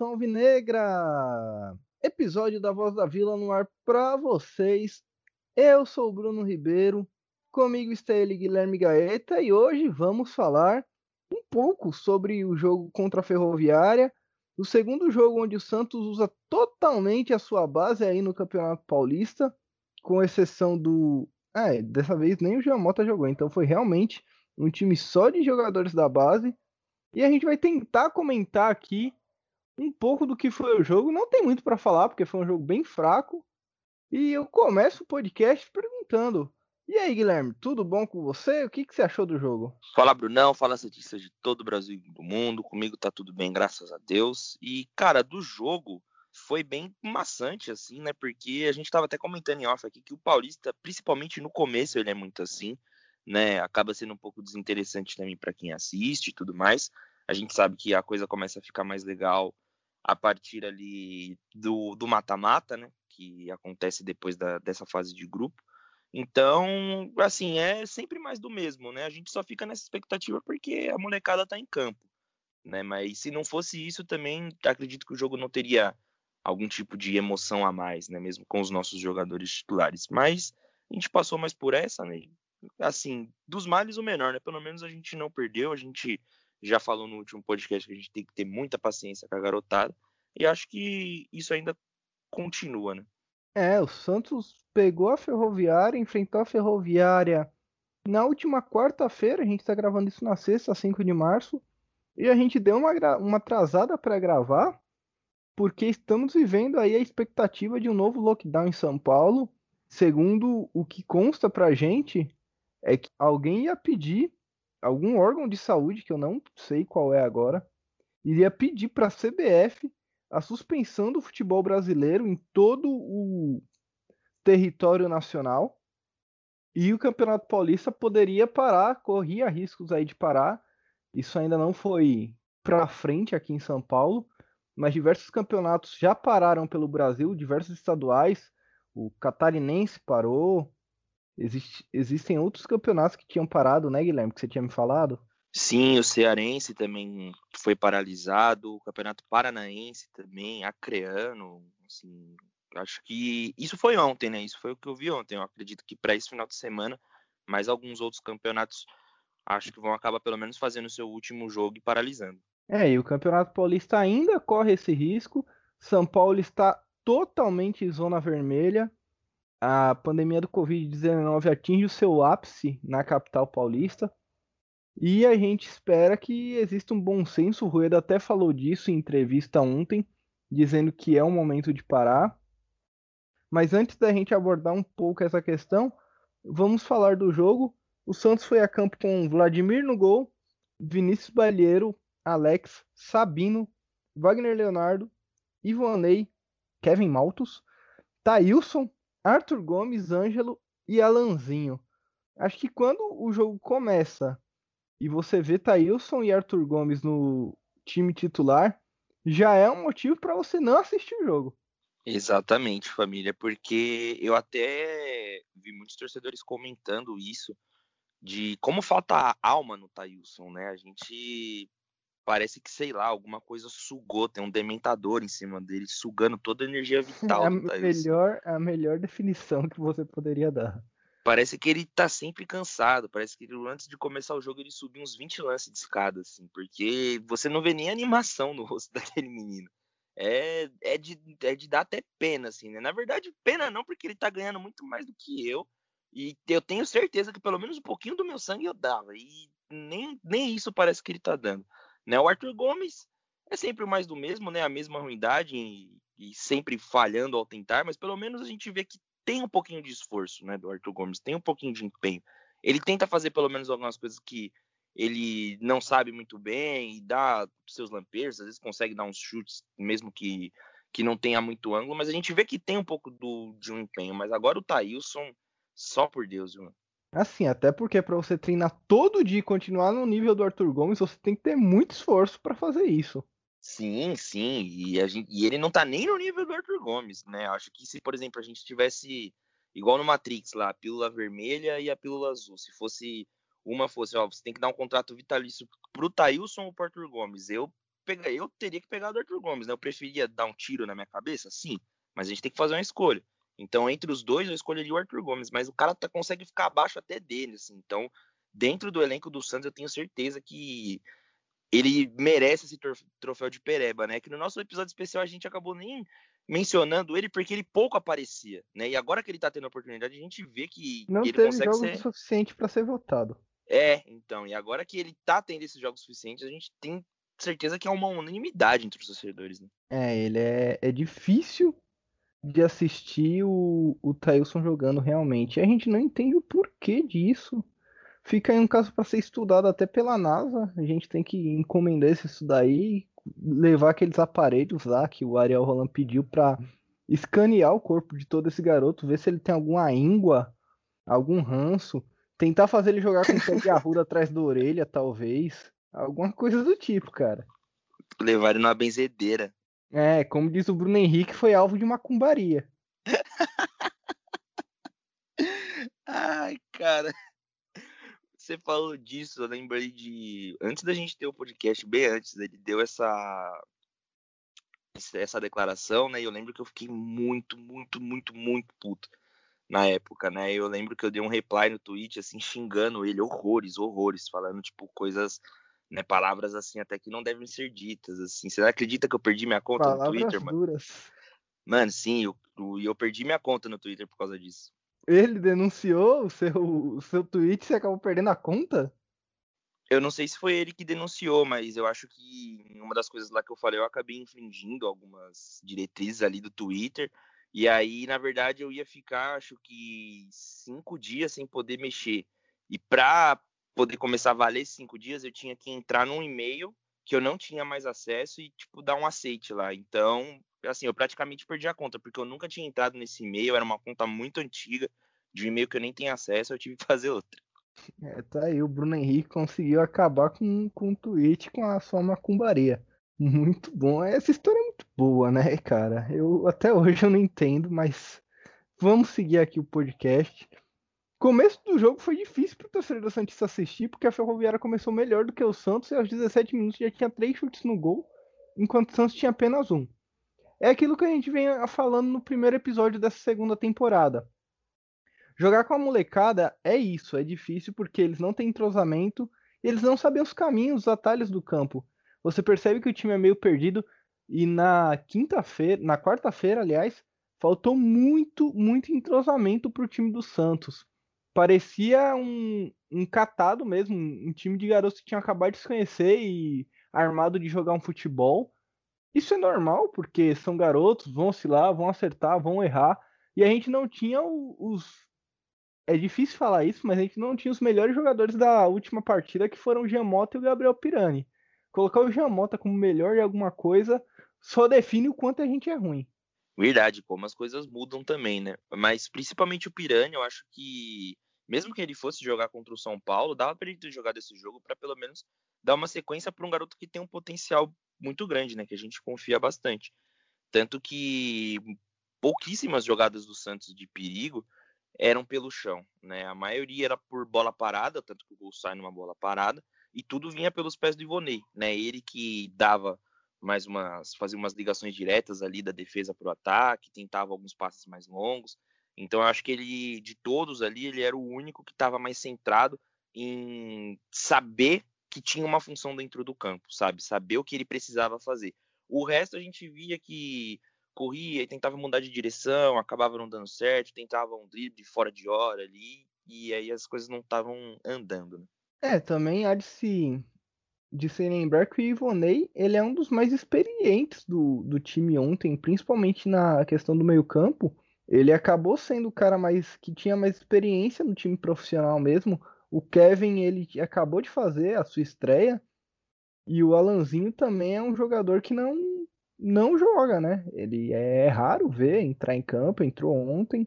Nação alvinegra! Episódio da Voz da Vila no ar para vocês. Eu sou o Bruno Ribeiro, comigo está ele Guilherme Gaeta e hoje vamos falar um pouco sobre o jogo contra a Ferroviária, o segundo jogo onde o Santos usa totalmente a sua base aí no Campeonato Paulista, com exceção do. Ah, é, dessa vez nem o Jean Mota jogou, então foi realmente um time só de jogadores da base. E a gente vai tentar comentar aqui um pouco do que foi o jogo. Não tem muito para falar, porque foi um jogo bem fraco. E eu começo o podcast perguntando: E aí, Guilherme, tudo bom com você? O que, que você achou do jogo? Fala, Brunão. Fala, cientistas de todo o Brasil e do mundo. Comigo tá tudo bem, graças a Deus. E, cara, do jogo foi bem maçante, assim, né? Porque a gente tava até comentando em off aqui que o Paulista, principalmente no começo, ele é muito assim né? Acaba sendo um pouco desinteressante também para quem assiste e tudo mais. A gente sabe que a coisa começa a ficar mais legal a partir ali do mata-mata, né? Que acontece depois da, dessa fase de grupo. Então, assim, é sempre mais do mesmo, né? A gente só fica nessa expectativa porque a molecada tá em campo, né? Mas se não fosse isso também, acredito que o jogo não teria algum tipo de emoção a mais, né? Mesmo com os nossos jogadores titulares. Mas a gente passou mais por essa, né? assim, dos males o menor, né? Pelo menos a gente não perdeu, a gente já falou no último podcast que a gente tem que ter muita paciência com a garotada, e acho que isso ainda continua, né? É, o Santos pegou a Ferroviária, enfrentou a Ferroviária na última quarta-feira, a gente tá gravando isso na sexta, 5 de março, e a gente deu uma, uma atrasada para gravar, porque estamos vivendo aí a expectativa de um novo lockdown em São Paulo. Segundo o que consta pra gente, é que alguém ia pedir, algum órgão de saúde, que eu não sei qual é agora, iria pedir para a CBF a suspensão do futebol brasileiro em todo o território nacional e o Campeonato Paulista poderia parar, corria riscos aí de parar. Isso ainda não foi para frente aqui em São Paulo, mas diversos campeonatos já pararam pelo Brasil, diversos estaduais. O catarinense parou, Existe, existem outros campeonatos que tinham parado, né, Guilherme? Que você tinha me falado? Sim, o Cearense também foi paralisado, o Campeonato Paranaense também, acreano, assim, acho que isso foi ontem, né? Isso foi o que eu vi ontem. Eu acredito que para esse final de semana, mais alguns outros campeonatos acho que vão acabar pelo menos fazendo o seu último jogo e paralisando. É, e o Campeonato Paulista ainda corre esse risco. São Paulo está totalmente em zona vermelha a pandemia do Covid-19 atinge o seu ápice na capital paulista e a gente espera que exista um bom senso. O Rueda até falou disso em entrevista ontem, dizendo que é o momento de parar. Mas antes da gente abordar um pouco essa questão, vamos falar do jogo. O Santos foi a campo com Vladimir no gol, Vinícius Balheiro, Alex, Sabino, Wagner Leonardo, Ivonei, Kevin Maltos, Thailson, Arthur Gomes, Ângelo e Alanzinho. Acho que quando o jogo começa e você vê Thailson e Arthur Gomes no time titular, já é um motivo para você não assistir o jogo. Exatamente, família, porque eu até vi muitos torcedores comentando isso de como falta alma no Thailson, né? A gente parece que, sei lá, alguma coisa sugou, tem um dementador em cima dele, sugando toda a energia vital. É a, melhor, a melhor definição que você poderia dar. Parece que ele tá sempre cansado, parece que ele, antes de começar o jogo ele subiu uns 20 lances de escada, assim, porque você não vê nem animação no rosto daquele menino. É, é, de, é de dar até pena, assim, né? Na verdade, pena não, porque ele tá ganhando muito mais do que eu, e eu tenho certeza que pelo menos um pouquinho do meu sangue eu dava, e nem, nem isso parece que ele tá dando. Né? O Arthur Gomes é sempre mais do mesmo, né? A mesma ruindade e, e, sempre falhando ao tentar, mas pelo menos a gente vê que tem um pouquinho de esforço, né? Do Arthur Gomes, tem um pouquinho de empenho. Ele tenta fazer pelo menos algumas coisas que ele não sabe muito bem e dá seus lampejos, às vezes consegue dar uns chutes, mesmo que, que não tenha muito ângulo, mas a gente vê que tem um pouco do, de um empenho. Mas agora o Thailson, só por Deus, viu? Assim, até porque para você treinar todo dia e continuar no nível do Arthur Gomes, você tem que ter muito esforço para fazer isso. Sim, sim, e, gente, e, ele não tá nem no nível do Arthur Gomes, né? Acho que se, por exemplo, a gente tivesse igual no Matrix lá, a pílula vermelha e a pílula azul, se fosse uma fosse, ó, você tem que dar um contrato vitalício pro Tailson ou pro Arthur Gomes, eu pegar, eu teria que pegar o Arthur Gomes, né? Eu preferia dar um tiro na minha cabeça, sim, mas a gente tem que fazer uma escolha. Então, entre os dois, eu escolheria o Arthur Gomes, mas o cara tá, consegue ficar abaixo até dele, assim. Então, dentro do elenco do Santos, eu tenho certeza que ele merece esse troféu de Pereba, né? Que no nosso episódio especial a gente acabou nem mencionando ele porque ele pouco aparecia, né? E agora que ele tá tendo a oportunidade, a gente vê que não ele teve consegue jogo ser suficiente para ser votado. É, então, e agora que ele tá tendo esses jogos suficientes, a gente tem certeza que é uma unanimidade entre os torcedores, né? É, ele é, é difícil de assistir o, o Thailson jogando realmente. E a gente não entende o porquê disso. Fica aí um caso para ser estudado até pela NASA. A gente tem que encomendar esse estudo aí, levar aqueles aparelhos lá que o Ariel Roland pediu para escanear o corpo de todo esse garoto, ver se ele tem alguma íngua, algum ranço, tentar fazer ele jogar com o pé de arruda atrás da orelha, talvez. Alguma coisa do tipo, cara. Levar ele numa benzedeira. É, como diz o Bruno Henrique, foi alvo de macumbaria. Ai, cara. Você falou disso, eu lembrei de. Antes da gente ter o podcast, bem antes, ele deu essa. Essa declaração, né? E eu lembro que eu fiquei muito, muito, muito, muito puto na época, né? Eu lembro que eu dei um reply no tweet, assim, xingando ele, horrores, horrores, falando, tipo, coisas né, palavras assim até que não devem ser ditas, assim. Você acredita que eu perdi minha conta palavras no Twitter, mano? duras. Mano, sim, eu, eu perdi minha conta no Twitter por causa disso. Ele denunciou o seu, o seu tweet e você acabou perdendo a conta? Eu não sei se foi ele que denunciou, mas eu acho que uma das coisas lá que eu falei, eu acabei infringindo algumas diretrizes ali do Twitter. E aí, na verdade, eu ia ficar, acho que cinco dias sem poder mexer. E pra poder começar a valer cinco dias, eu tinha que entrar num e-mail que eu não tinha mais acesso e, tipo, dar um aceite lá. Então, assim, eu praticamente perdi a conta, porque eu nunca tinha entrado nesse e-mail, era uma conta muito antiga, de um e-mail que eu nem tenho acesso, eu tive que fazer outra. É, tá aí, o Bruno Henrique conseguiu acabar com, com o tweet com a sua macumbaria. Muito bom. Essa história é muito boa, né, cara? Eu até hoje eu não entendo, mas vamos seguir aqui o podcast começo do jogo foi difícil para o torcedor do Santista assistir, porque a Ferroviária começou melhor do que o Santos e aos 17 minutos já tinha três chutes no gol, enquanto o Santos tinha apenas um. É aquilo que a gente vem falando no primeiro episódio dessa segunda temporada. Jogar com a molecada é isso, é difícil porque eles não têm entrosamento eles não sabem os caminhos, os atalhos do campo. Você percebe que o time é meio perdido e na quinta-feira, na quarta-feira, aliás, faltou muito, muito entrosamento para o time do Santos parecia um, um catado mesmo, um time de garotos que tinha acabado de se conhecer e armado de jogar um futebol. Isso é normal, porque são garotos, vão oscilar, vão acertar, vão errar. E a gente não tinha os. É difícil falar isso, mas a gente não tinha os melhores jogadores da última partida, que foram o Giamota e o Gabriel Pirani. Colocar o Giamota como melhor de alguma coisa só define o quanto a gente é ruim. Verdade, como as coisas mudam também, né? Mas principalmente o Piranha, eu acho que mesmo que ele fosse jogar contra o São Paulo, dava para ele ter jogado esse jogo para pelo menos dar uma sequência para um garoto que tem um potencial muito grande, né? Que a gente confia bastante. Tanto que pouquíssimas jogadas do Santos de perigo eram pelo chão, né? A maioria era por bola parada, tanto que o gol sai numa bola parada, e tudo vinha pelos pés do Ivonei, né? Ele que dava mais umas fazia umas ligações diretas ali da defesa para o ataque, tentava alguns passes mais longos. Então eu acho que ele de todos ali, ele era o único que estava mais centrado em saber que tinha uma função dentro do campo, sabe? Saber o que ele precisava fazer. O resto a gente via que corria e tentava mudar de direção, acabava não dando certo, tentava um drible fora de hora ali, e aí as coisas não estavam andando, né? É, também há de se de se lembrar que o Ivonei ele é um dos mais experientes do, do time ontem, principalmente na questão do meio campo. Ele acabou sendo o cara mais que tinha mais experiência no time profissional mesmo. O Kevin ele acabou de fazer a sua estreia e o Alanzinho também é um jogador que não não joga, né? Ele é raro ver entrar em campo, entrou ontem.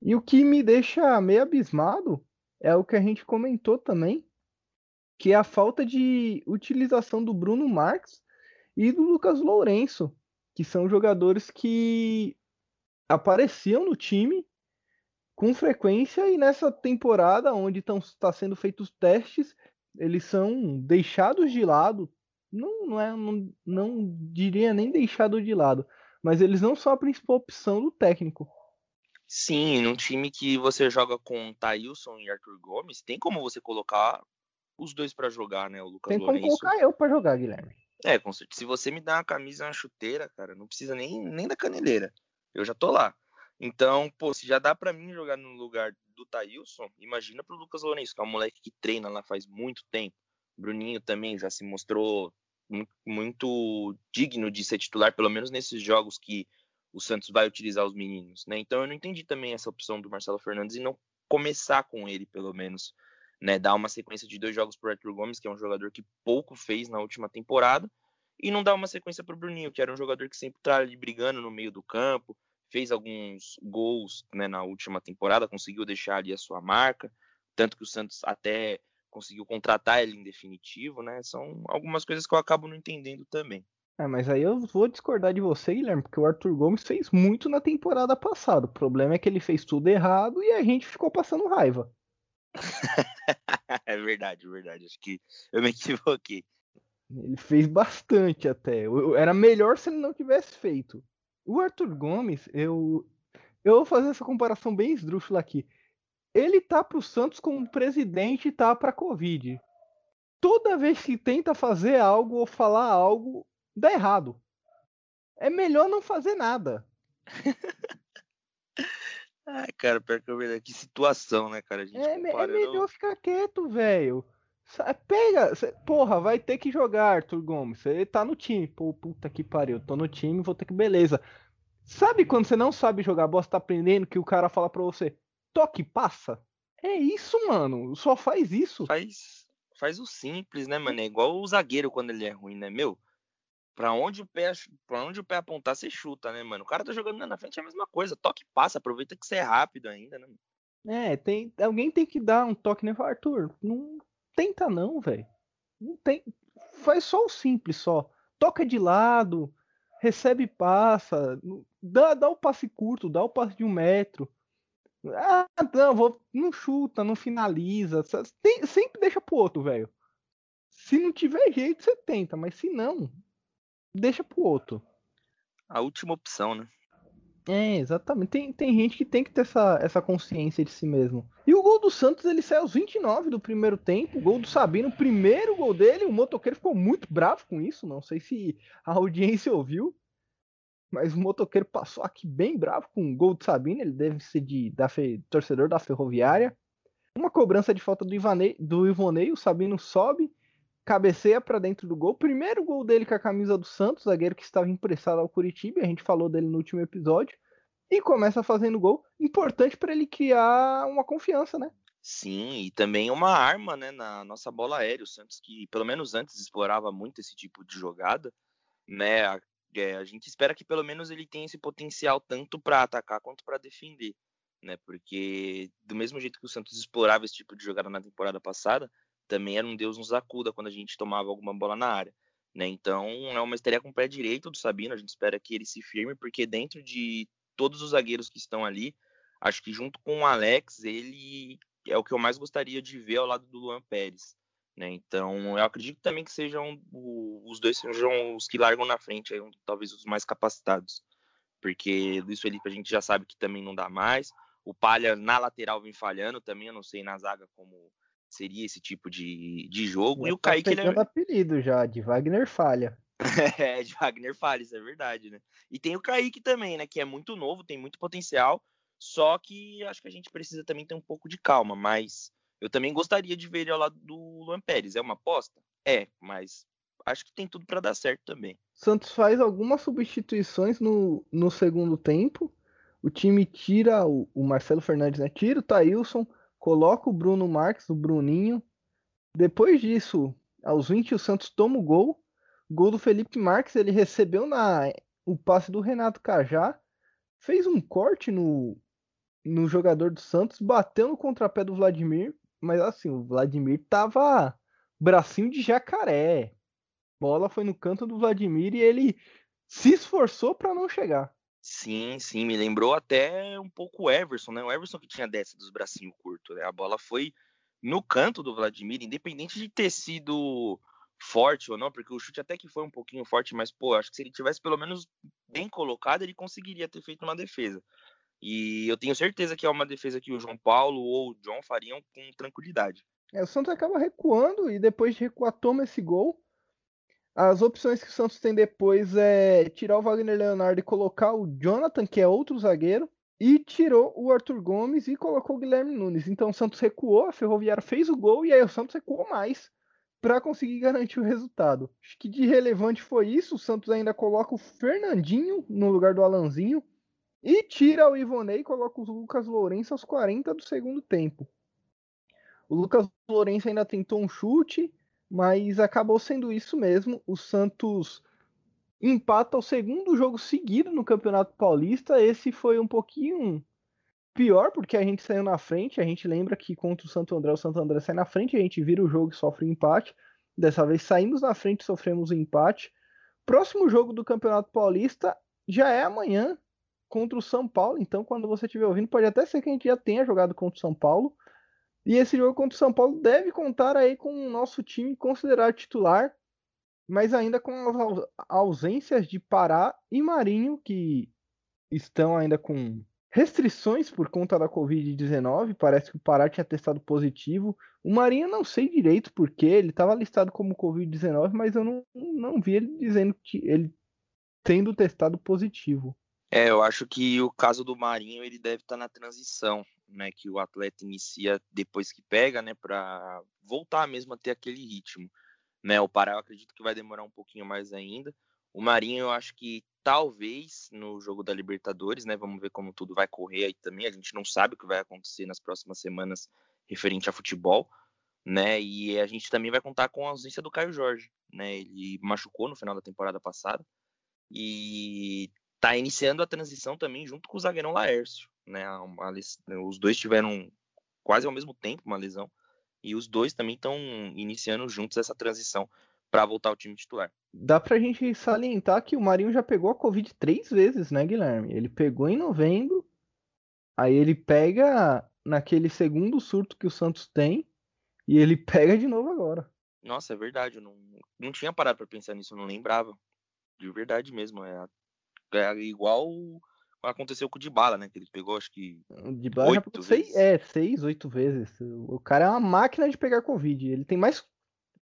E o que me deixa meio abismado é o que a gente comentou também, que é a falta de utilização do Bruno Marques e do Lucas Lourenço, que são jogadores que apareciam no time com frequência e nessa temporada onde estão tá sendo feitos testes, eles são deixados de lado não, não, é, não, não diria nem deixado de lado, mas eles não são a principal opção do técnico. Sim, num time que você joga com Thailson e Arthur Gomes, tem como você colocar os dois para jogar, né? O Lucas Tem como colocar eu para jogar, Guilherme. É, com certeza. Se você me dá uma camisa e uma chuteira, cara, não precisa nem, nem da caneleira. Eu já tô lá. Então, pô, se já dá para mim jogar no lugar do Thailson, imagina pro Lucas Lourenço, que é um moleque que treina lá faz muito tempo. Bruninho também já se mostrou muito, muito digno de ser titular, pelo menos nesses jogos que o Santos vai utilizar os meninos, né? Então eu não entendi também essa opção do Marcelo Fernandes e não começar com ele, pelo menos, né? Dar uma sequência de dois jogos pro Arthur Gomes, que é um jogador que pouco fez na última temporada, e não dar uma sequência pro Bruninho, que era um jogador que sempre tá ali brigando no meio do campo, fez alguns gols né, na última temporada, conseguiu deixar ali a sua marca, tanto que o Santos até conseguiu contratar ele em definitivo, né? São algumas coisas que eu acabo não entendendo também. É, mas aí eu vou discordar de você, Guilherme, porque o Arthur Gomes fez muito na temporada passada. O problema é que ele fez tudo errado e a gente ficou passando raiva. é verdade, é verdade. Acho que eu me equivoquei. Ele fez bastante até. Era melhor se ele não tivesse feito. O Arthur Gomes, eu, eu vou fazer essa comparação bem esdrúxula aqui. Ele tá pro Santos como presidente e tá pra Covid. Toda vez que tenta fazer algo ou falar algo, dá errado. É melhor não fazer nada. Ai, cara, pior que eu que situação, né, cara? é, é melhor ficar quieto, velho. Pega, cê, porra, vai ter que jogar, Arthur Gomes. Você tá no time. Pô, puta que pariu, tô no time, vou ter que. Beleza. Sabe quando você não sabe jogar você tá aprendendo que o cara fala pra você, toque, passa? É isso, mano. Só faz isso. Faz, faz o simples, né, mano? É igual o zagueiro quando ele é ruim, né, meu? Pra onde o pé, pra onde o pé apontar, você chuta, né, mano? O cara tá jogando na frente é a mesma coisa. Toque passa, aproveita que você é rápido ainda, né? É, tem, alguém tem que dar um toque, né? Arthur, não tenta não, velho. Não tem. Faz só o simples só. Toca de lado, recebe passa, dá, dá o passe curto, dá o passe de um metro. Ah, não, vou, não chuta, não finaliza. Tem, sempre deixa pro outro, velho. Se não tiver jeito, você tenta, mas se não, deixa pro outro. A última opção, né? É, exatamente. Tem, tem gente que tem que ter essa, essa consciência de si mesmo. E o gol do Santos, ele saiu aos 29 do primeiro tempo. O gol do Sabino, o primeiro gol dele. O motoqueiro ficou muito bravo com isso. Não sei se a audiência ouviu. Mas o motoqueiro passou aqui bem bravo com o gol do Sabino. Ele deve ser de da fe, torcedor da Ferroviária. Uma cobrança de falta do, Ivane, do Ivonei. O Sabino sobe, cabeceia para dentro do gol. Primeiro gol dele com a camisa do Santos, zagueiro que estava emprestado ao Curitiba. A gente falou dele no último episódio e começa fazendo gol, importante para ele criar uma confiança, né? Sim, e também uma arma, né, na nossa bola aérea. O Santos que pelo menos antes explorava muito esse tipo de jogada, né? A, é, a gente espera que pelo menos ele tenha esse potencial tanto para atacar quanto para defender, né? Porque do mesmo jeito que o Santos explorava esse tipo de jogada na temporada passada, também era um Deus nos acuda quando a gente tomava alguma bola na área. Né? Então é uma estreia com o pé direito do Sabino. A gente espera que ele se firme, porque dentro de todos os zagueiros que estão ali, acho que junto com o Alex, ele é o que eu mais gostaria de ver ao lado do Luan Pérez. Né? Então, eu acredito também que sejam os dois sejam os que largam na frente, aí, talvez os mais capacitados. Porque Luiz Felipe a gente já sabe que também não dá mais. O Palha na lateral vem falhando também, eu não sei na zaga como seria esse tipo de, de jogo. Já e o tá Kaique. Ele é... apelido já, de Wagner Falha. é, de Wagner Falles, é verdade, né? E tem o Kaique também, né? Que é muito novo, tem muito potencial. Só que acho que a gente precisa também ter um pouco de calma. Mas eu também gostaria de ver ele ao lado do Luan Pérez. É uma aposta? É, mas acho que tem tudo para dar certo também. Santos faz algumas substituições no, no segundo tempo. O time tira o, o Marcelo Fernandes, né? Tira o Thailson, coloca o Bruno Marques, o Bruninho. Depois disso, aos 20, o Santos toma o gol. Gol do Felipe Marques, ele recebeu na o passe do Renato Cajá, fez um corte no, no jogador do Santos, bateu no contrapé do Vladimir, mas assim, o Vladimir tava bracinho de jacaré. Bola foi no canto do Vladimir e ele se esforçou para não chegar. Sim, sim, me lembrou até um pouco o Everson, né? O Everson que tinha dessa dos bracinhos curtos, né? A bola foi no canto do Vladimir, independente de ter sido forte ou não, porque o chute até que foi um pouquinho forte, mas pô, acho que se ele tivesse pelo menos bem colocado, ele conseguiria ter feito uma defesa. E eu tenho certeza que é uma defesa que o João Paulo ou o John fariam com tranquilidade. É, o Santos acaba recuando e depois de recuar toma esse gol. As opções que o Santos tem depois é tirar o Wagner Leonardo e colocar o Jonathan, que é outro zagueiro, e tirou o Arthur Gomes e colocou o Guilherme Nunes. Então o Santos recuou, a Ferroviária fez o gol e aí o Santos recuou mais para conseguir garantir o resultado. Acho que de relevante foi isso. O Santos ainda coloca o Fernandinho no lugar do Alanzinho e tira o Ivonei e coloca o Lucas Lourenço aos 40 do segundo tempo. O Lucas Lourenço ainda tentou um chute, mas acabou sendo isso mesmo. O Santos empata o segundo jogo seguido no Campeonato Paulista. Esse foi um pouquinho pior, porque a gente saiu na frente. A gente lembra que contra o Santo André, o Santo André sai na frente, a gente vira o jogo e sofre um empate. Dessa vez saímos na frente e sofremos um empate. Próximo jogo do Campeonato Paulista já é amanhã contra o São Paulo. Então, quando você estiver ouvindo, pode até ser que a gente já tenha jogado contra o São Paulo. E esse jogo contra o São Paulo deve contar aí com o nosso time considerado titular, mas ainda com as ausências de Pará e Marinho, que estão ainda com restrições por conta da Covid-19. Parece que o Pará tinha testado positivo. O Marinho não sei direito porque ele estava listado como Covid-19, mas eu não, não vi ele dizendo que ele tendo testado positivo. É, eu acho que o caso do Marinho ele deve estar na transição né, que o atleta inicia depois que pega, né, para voltar mesmo a ter aquele ritmo. Né, o Pará eu acredito que vai demorar um pouquinho mais ainda. O Marinho eu acho que talvez no jogo da Libertadores, né, vamos ver como tudo vai correr aí também. A gente não sabe o que vai acontecer nas próximas semanas referente a futebol, né? E a gente também vai contar com a ausência do Caio Jorge, né? Ele machucou no final da temporada passada e tá iniciando a transição também junto com o zagueirão Laércio, né? Uma, os dois tiveram quase ao mesmo tempo uma lesão e os dois também estão iniciando juntos essa transição para voltar ao time titular. Dá pra gente salientar que o Marinho já pegou a Covid três vezes, né, Guilherme? Ele pegou em novembro, aí ele pega naquele segundo surto que o Santos tem e ele pega de novo agora. Nossa, é verdade, eu não, não tinha parado para pensar nisso, eu não lembrava. De verdade mesmo, é, é igual aconteceu com o Dybala, né? Que ele pegou, acho que. O Dybala já pegou seis, é, seis, oito vezes. O cara é uma máquina de pegar Covid. Ele tem mais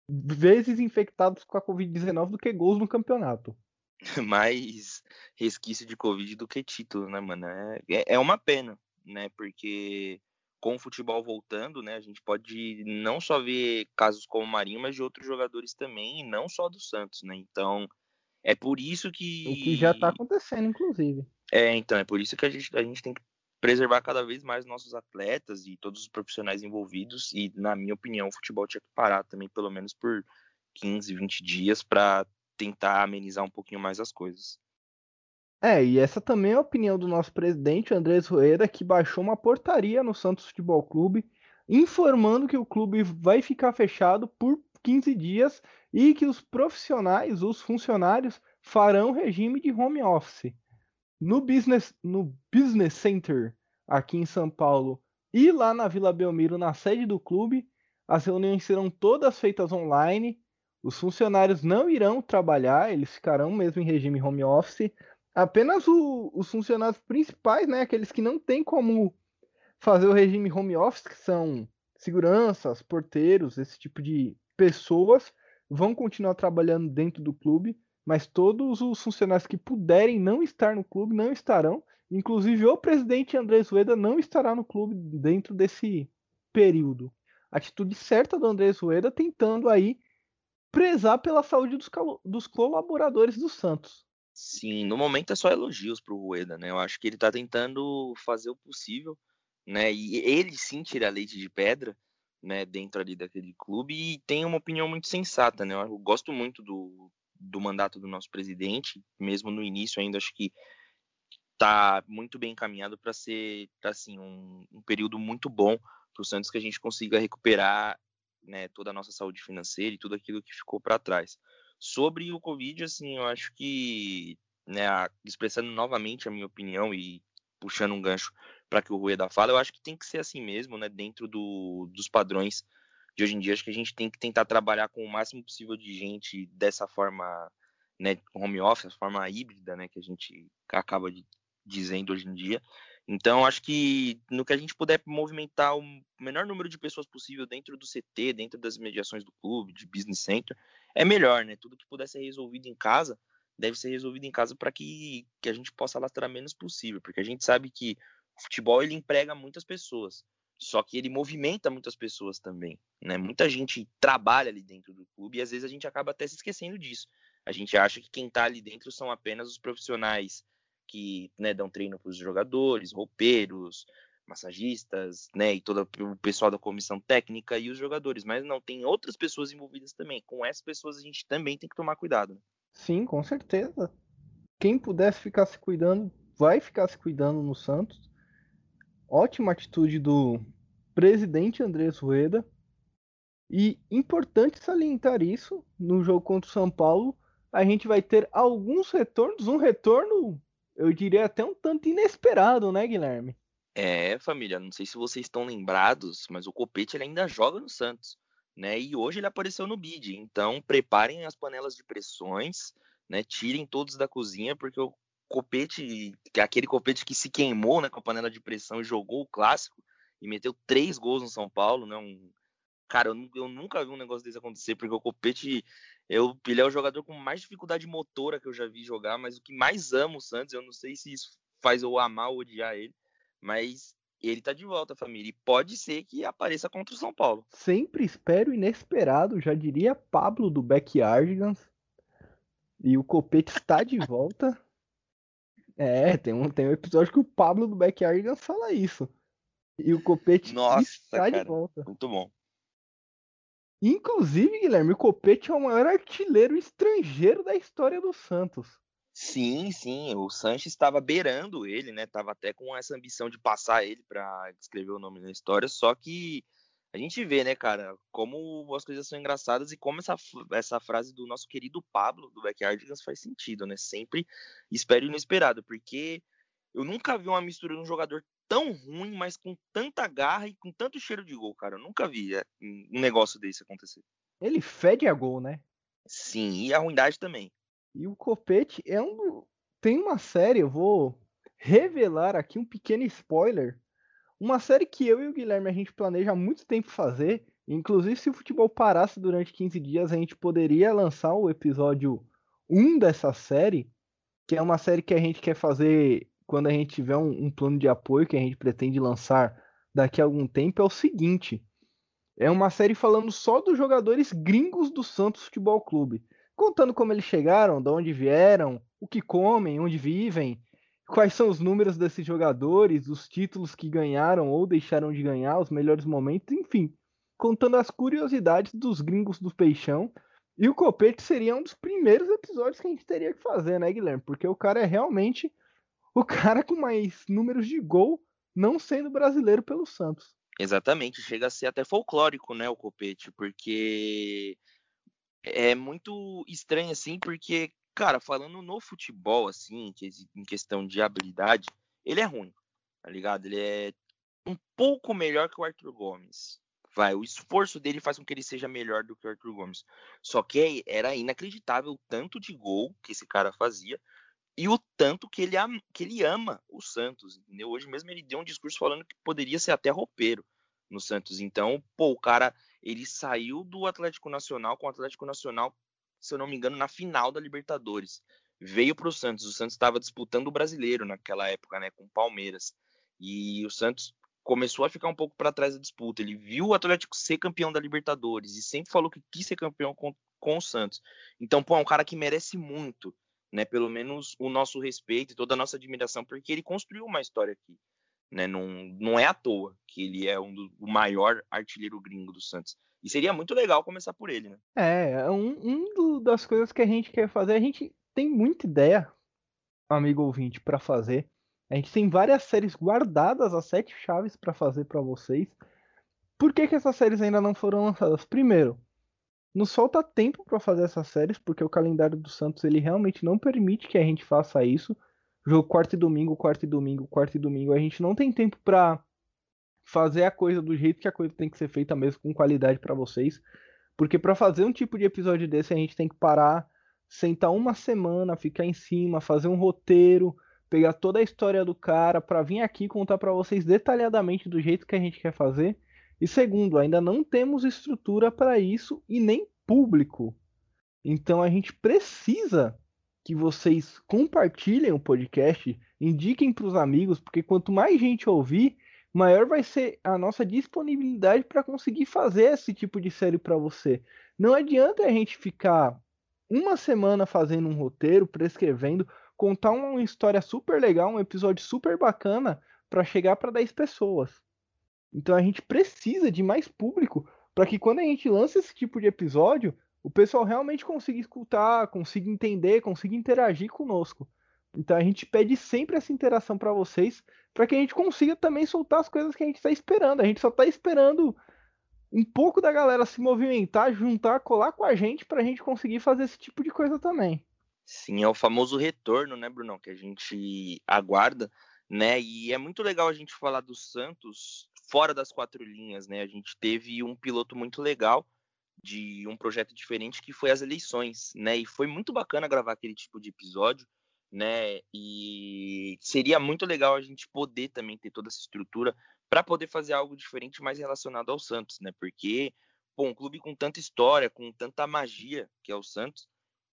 vezes infectados com a Covid-19 do que gols no campeonato. mais resquício de Covid do que título, né, mano? É, é, é uma pena, né? Porque com o futebol voltando, né, a gente pode não só ver casos como o Marinho, mas de outros jogadores também, e não só do Santos, né? Então, é por isso que. O que já está acontecendo, inclusive. É, então, é por isso que a gente, a gente tem que preservar cada vez mais nossos atletas e todos os profissionais envolvidos. E, na minha opinião, o futebol tinha que parar também, pelo menos por 15, 20 dias, para tentar amenizar um pouquinho mais as coisas. É, e essa também é a opinião do nosso presidente, Andrés Rueda, que baixou uma portaria no Santos Futebol Clube, informando que o clube vai ficar fechado por 15 dias e que os profissionais, os funcionários, farão regime de home office. No business, no business Center, aqui em São Paulo, e lá na Vila Belmiro, na sede do clube, as reuniões serão todas feitas online. Os funcionários não irão trabalhar, eles ficarão mesmo em regime home office. Apenas o, os funcionários principais, né, aqueles que não têm como fazer o regime home office, que são seguranças, porteiros, esse tipo de pessoas vão continuar trabalhando dentro do clube, mas todos os funcionários que puderem não estar no clube não estarão. Inclusive o presidente Andrés Rueda não estará no clube dentro desse período. Atitude certa do Andrés Rueda tentando aí prezar pela saúde dos, dos colaboradores do Santos. Sim, no momento é só elogios para o Rueda, né? Eu acho que ele está tentando fazer o possível, né? E ele sim tira leite de pedra, né, dentro ali daquele clube e tem uma opinião muito sensata, né? Eu gosto muito do, do mandato do nosso presidente, mesmo no início ainda acho que está muito bem encaminhado para ser assim um, um, período muito bom para o Santos que a gente consiga recuperar né, toda a nossa saúde financeira e tudo aquilo que ficou para trás. Sobre o Covid, assim, eu acho que, né, expressando novamente a minha opinião e puxando um gancho para que o Rueda fala, eu acho que tem que ser assim mesmo, né, dentro do, dos padrões de hoje em dia. Acho que a gente tem que tentar trabalhar com o máximo possível de gente dessa forma, né, home office, forma híbrida, né, que a gente acaba de, dizendo hoje em dia. Então, acho que no que a gente puder movimentar o menor número de pessoas possível dentro do CT, dentro das mediações do clube, de business center, é melhor, né? Tudo que puder ser resolvido em casa, deve ser resolvido em casa para que, que a gente possa lastrar menos possível, porque a gente sabe que o futebol ele emprega muitas pessoas, só que ele movimenta muitas pessoas também, né? Muita gente trabalha ali dentro do clube e às vezes a gente acaba até se esquecendo disso. A gente acha que quem está ali dentro são apenas os profissionais que né, dão treino para os jogadores, roupeiros, massagistas, né, e todo o pessoal da comissão técnica e os jogadores, mas não tem outras pessoas envolvidas também. Com essas pessoas a gente também tem que tomar cuidado. Né? Sim, com certeza. Quem pudesse ficar se cuidando, vai ficar se cuidando no Santos. Ótima atitude do presidente Andrés Rueda. E importante salientar isso, no jogo contra o São Paulo, a gente vai ter alguns retornos, um retorno eu diria até um tanto inesperado, né, Guilherme? É, família, não sei se vocês estão lembrados, mas o Copete ainda joga no Santos, né? E hoje ele apareceu no bid. Então, preparem as panelas de pressões, né? Tirem todos da cozinha, porque o Copete, é aquele Copete que se queimou, né, com a panela de pressão e jogou o clássico e meteu três gols no São Paulo, né? Um cara, eu, eu nunca vi um negócio desse acontecer, porque o Copete eu, ele é o jogador com mais dificuldade motora que eu já vi jogar, mas o que mais amo o Santos, eu não sei se isso faz eu amar ou odiar ele, mas ele tá de volta, família. E pode ser que apareça contra o São Paulo. Sempre espero inesperado, já diria Pablo do Backyardigans. E o Copete está de volta. É, tem um, tem um episódio que o Pablo do Backyardigans fala isso. E o Copete Nossa, está cara, de volta. Muito bom. Inclusive, Guilherme, o Copete é o maior artilheiro estrangeiro da história do Santos. Sim, sim, o Sanches estava beirando ele, né? Tava até com essa ambição de passar ele para escrever o nome na história, só que a gente vê, né, cara, como as coisas são engraçadas e como essa, essa frase do nosso querido Pablo, do Backyardigans, faz sentido, né? Sempre espero inesperado, porque eu nunca vi uma mistura de um jogador tão ruim, mas com tanta garra e com tanto cheiro de gol, cara. Eu nunca vi é, um negócio desse acontecer. Ele fede a gol, né? Sim, e a ruindade também. E o Copete é um. Tem uma série, eu vou revelar aqui um pequeno spoiler. Uma série que eu e o Guilherme a gente planeja há muito tempo fazer. Inclusive, se o futebol parasse durante 15 dias, a gente poderia lançar o episódio 1 dessa série, que é uma série que a gente quer fazer quando a gente tiver um, um, plano de apoio que a gente pretende lançar daqui a algum tempo, é o seguinte: é uma série falando só dos jogadores gringos do Santos Futebol Clube, contando como eles chegaram, de onde vieram, o que comem, onde vivem, quais são os números desses jogadores, os títulos que ganharam ou deixaram de ganhar, os melhores momentos, enfim, contando as curiosidades dos gringos do Peixão. E o Copete seria um dos primeiros episódios que a gente teria que fazer, né, Guilherme? Porque o cara é realmente o cara com mais números de gol não sendo brasileiro pelo Santos. Exatamente, chega a ser até folclórico, né, o Copete, porque é muito estranho assim, porque, cara, falando no futebol, assim, em questão de habilidade, ele é ruim, tá ligado? Ele é um pouco melhor que o Arthur Gomes. Vai, o esforço dele faz com que ele seja melhor do que o Arthur Gomes. Só que era inacreditável o tanto de gol que esse cara fazia e o tanto que ele, ama, que ele ama o Santos, entendeu? Hoje mesmo ele deu um discurso falando que poderia ser até roupeiro no Santos. Então, pô, o cara, ele saiu do Atlético Nacional com o Atlético Nacional, se eu não me engano, na final da Libertadores. Veio para o Santos. O Santos estava disputando o brasileiro naquela época, né, com o Palmeiras. E o Santos começou a ficar um pouco para trás da disputa. Ele viu o Atlético ser campeão da Libertadores e sempre falou que quis ser campeão com, com o Santos. Então, pô, é um cara que merece muito né? Pelo menos o nosso respeito e toda a nossa admiração, porque ele construiu uma história aqui, né? Não, não é à toa que ele é um do, o maior artilheiro gringo do Santos. E seria muito legal começar por ele, né? É, é um, um do, das coisas que a gente quer fazer, a gente tem muita ideia, amigo ouvinte, para fazer. A gente tem várias séries guardadas, as sete chaves para fazer para vocês. Por que, que essas séries ainda não foram lançadas? Primeiro, nos falta tempo para fazer essas séries, porque o calendário do Santos ele realmente não permite que a gente faça isso. Jogo quarto e domingo, quarto e domingo, quarto e domingo. A gente não tem tempo para fazer a coisa do jeito que a coisa tem que ser feita mesmo, com qualidade para vocês. Porque para fazer um tipo de episódio desse, a gente tem que parar, sentar uma semana, ficar em cima, fazer um roteiro, pegar toda a história do cara para vir aqui contar para vocês detalhadamente do jeito que a gente quer fazer. E segundo, ainda não temos estrutura para isso e nem público. Então a gente precisa que vocês compartilhem o podcast, indiquem para os amigos, porque quanto mais gente ouvir, maior vai ser a nossa disponibilidade para conseguir fazer esse tipo de série para você. Não adianta a gente ficar uma semana fazendo um roteiro, prescrevendo, contar uma história super legal, um episódio super bacana para chegar para 10 pessoas. Então a gente precisa de mais público para que quando a gente lança esse tipo de episódio, o pessoal realmente consiga escutar, consiga entender, consiga interagir conosco. Então a gente pede sempre essa interação para vocês, para que a gente consiga também soltar as coisas que a gente está esperando. A gente só está esperando um pouco da galera se movimentar, juntar, colar com a gente para a gente conseguir fazer esse tipo de coisa também. Sim, é o famoso retorno, né, Brunão, que a gente aguarda, né? E é muito legal a gente falar do Santos fora das quatro linhas, né? A gente teve um piloto muito legal de um projeto diferente que foi as eleições, né? E foi muito bacana gravar aquele tipo de episódio né? E seria muito legal a gente poder também ter toda essa estrutura para poder fazer algo diferente mais relacionado ao Santos, né? Porque, bom, um clube com tanta história, com tanta magia que é o Santos,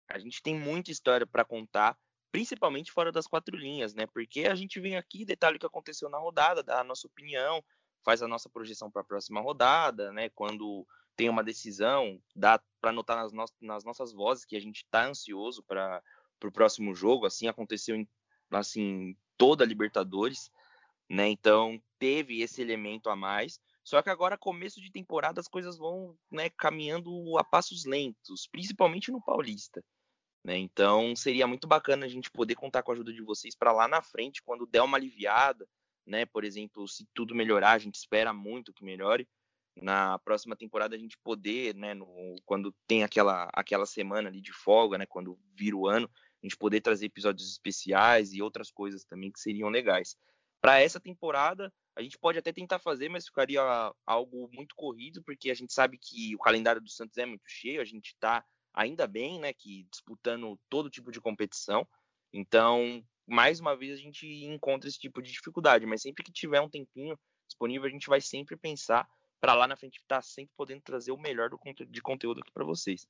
a gente tem muita história para contar, principalmente fora das quatro linhas, né? Porque a gente vem aqui, detalhe o que aconteceu na rodada, dá a nossa opinião, faz a nossa projeção para a próxima rodada, né? Quando tem uma decisão, dá para notar nas, no nas nossas vozes que a gente está ansioso para o próximo jogo. Assim aconteceu em assim, toda a Libertadores, né? Então teve esse elemento a mais. Só que agora, começo de temporada, as coisas vão né, caminhando a passos lentos, principalmente no Paulista. Né? Então seria muito bacana a gente poder contar com a ajuda de vocês para lá na frente, quando der uma aliviada, né? Por exemplo, se tudo melhorar, a gente espera muito que melhore. Na próxima temporada a gente poder, né, no, quando tem aquela, aquela semana ali de folga, né, quando vira o ano, a gente poder trazer episódios especiais e outras coisas também que seriam legais. Para essa temporada, a gente pode até tentar fazer, mas ficaria algo muito corrido, porque a gente sabe que o calendário do Santos é muito cheio, a gente está ainda bem, né, que disputando todo tipo de competição. Então, mais uma vez a gente encontra esse tipo de dificuldade, mas sempre que tiver um tempinho disponível, a gente vai sempre pensar para lá na frente estar tá sempre podendo trazer o melhor do, de conteúdo aqui para vocês.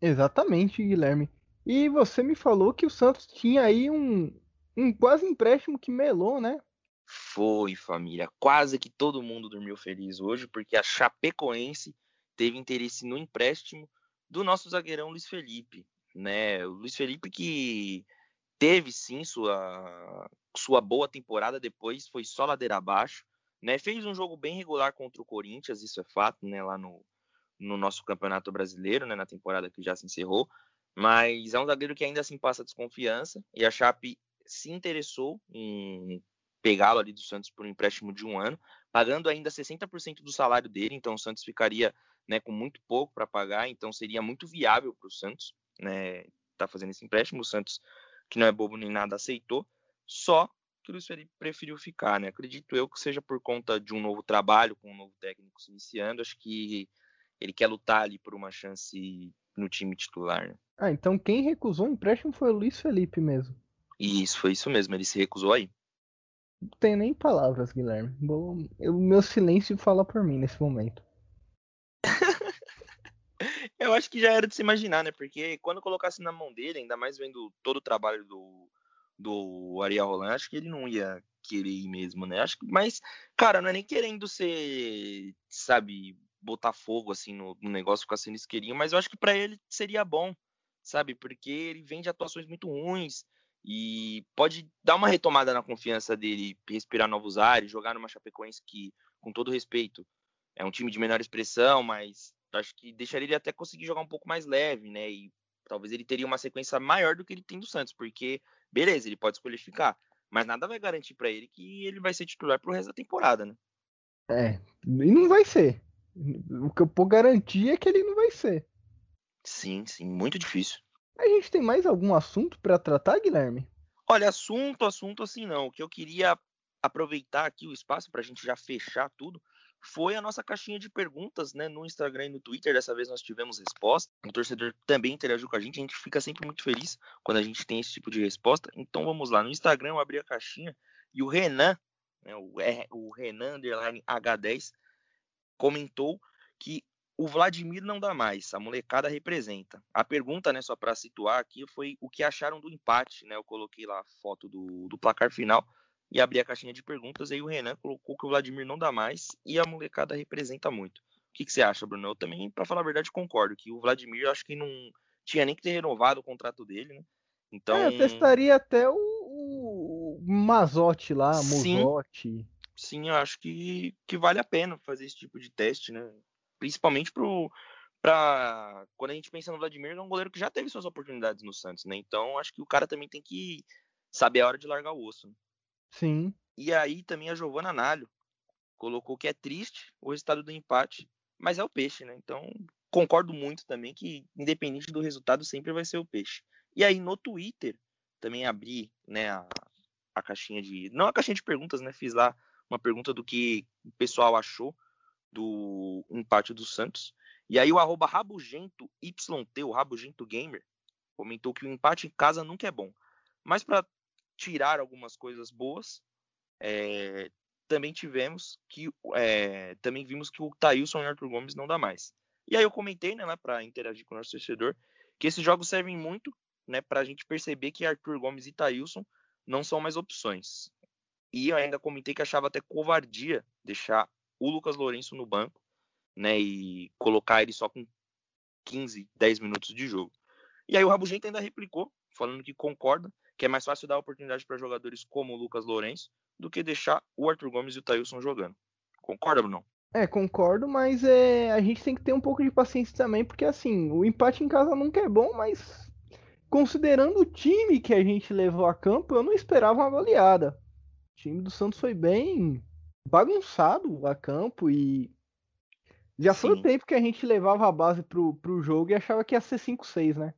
Exatamente, Guilherme. E você me falou que o Santos tinha aí um, um quase empréstimo que melou, né? Foi, família. Quase que todo mundo dormiu feliz hoje, porque a Chapecoense teve interesse no empréstimo do nosso zagueirão Luiz Felipe. Né? O Luiz Felipe que teve sim sua, sua boa temporada, depois foi só ladeira abaixo. Né? Fez um jogo bem regular contra o Corinthians, isso é fato, né? lá no, no nosso campeonato brasileiro, né? na temporada que já se encerrou. Mas é um zagueiro que ainda assim passa desconfiança. E a Chape se interessou em pegá-lo ali do Santos por um empréstimo de um ano, pagando ainda 60% do salário dele. Então o Santos ficaria né, com muito pouco para pagar. Então seria muito viável para o Santos né, tá fazendo esse empréstimo. O Santos, que não é bobo nem nada, aceitou. Só que o Luiz Felipe preferiu ficar, né? Acredito eu que seja por conta de um novo trabalho, com um novo técnico se iniciando. Acho que ele quer lutar ali por uma chance no time titular. Né? Ah, então quem recusou o empréstimo foi o Luiz Felipe mesmo. Isso, foi isso mesmo, ele se recusou aí. Não tem nem palavras, Guilherme. O meu silêncio fala por mim nesse momento. eu acho que já era de se imaginar, né? Porque quando colocasse na mão dele, ainda mais vendo todo o trabalho do, do Ariel Roland, acho que ele não ia querer ir mesmo, né? Acho que, mas, cara, não é nem querendo ser, sabe, botar fogo assim no, no negócio, ficar sendo isqueirinho, mas eu acho que para ele seria bom sabe? Porque ele vem de atuações muito ruins e pode dar uma retomada na confiança dele, respirar novos ares, jogar numa Chapecoense que, com todo respeito, é um time de menor expressão, mas acho que deixaria ele até conseguir jogar um pouco mais leve, né? E talvez ele teria uma sequência maior do que ele tem do Santos, porque, beleza, ele pode escolher ficar, mas nada vai garantir para ele que ele vai ser titular pro resto da temporada, né? É, e não vai ser. O que eu posso garantir é que ele não vai ser. Sim, sim, muito difícil. A gente tem mais algum assunto para tratar, Guilherme? Olha, assunto, assunto assim não. O que eu queria aproveitar aqui o espaço para a gente já fechar tudo, foi a nossa caixinha de perguntas, né, no Instagram e no Twitter. Dessa vez nós tivemos resposta. O torcedor também interagiu com a gente. A gente fica sempre muito feliz quando a gente tem esse tipo de resposta. Então vamos lá. No Instagram eu abri a caixinha e o Renan, né, o, R, o Renan H10, comentou que o Vladimir não dá mais, a molecada representa. A pergunta, né, só para situar aqui, foi o que acharam do empate, né? Eu coloquei lá a foto do, do placar final e abri a caixinha de perguntas, aí o Renan colocou que o Vladimir não dá mais e a molecada representa muito. O que, que você acha, Bruno? Eu também, para falar a verdade, concordo que o Vladimir, eu acho que não tinha nem que ter renovado o contrato dele, né? Então. É, eu testaria até o, o Mazotti lá, Mozotti. Sim, eu acho que, que vale a pena fazer esse tipo de teste, né? principalmente pro para quando a gente pensa no Vladimir, é um goleiro que já teve suas oportunidades no Santos, né? Então acho que o cara também tem que saber a hora de largar o osso. Sim. E aí também a Giovana Nalho colocou que é triste o resultado do empate, mas é o peixe, né? Então concordo muito também que independente do resultado sempre vai ser o peixe. E aí no Twitter também abri, né, a, a caixinha de não a caixinha de perguntas, né? Fiz lá uma pergunta do que o pessoal achou do empate do Santos. E aí o arroba Rabugento YT, o Rabugento Gamer, comentou que o empate em casa nunca é bom. Mas para tirar algumas coisas boas, é, também tivemos que é, também vimos que o Thailson e o Arthur Gomes não dá mais. E aí eu comentei, né, para interagir com o nosso torcedor, que esses jogos servem muito, né, para a gente perceber que Arthur Gomes e Thailson não são mais opções. E eu ainda comentei que achava até covardia deixar o Lucas Lourenço no banco, né, e colocar ele só com 15, 10 minutos de jogo. E aí o Rabugento ainda replicou, falando que concorda que é mais fácil dar oportunidade para jogadores como o Lucas Lourenço do que deixar o Arthur Gomes e o Thailson jogando. Concorda, Bruno? É, concordo, mas é, a gente tem que ter um pouco de paciência também, porque assim, o empate em casa nunca é bom, mas considerando o time que a gente levou a campo, eu não esperava uma goleada. O time do Santos foi bem bagunçado a campo e já sim. foi o tempo que a gente levava a base pro, pro jogo e achava que ia ser 5-6, né?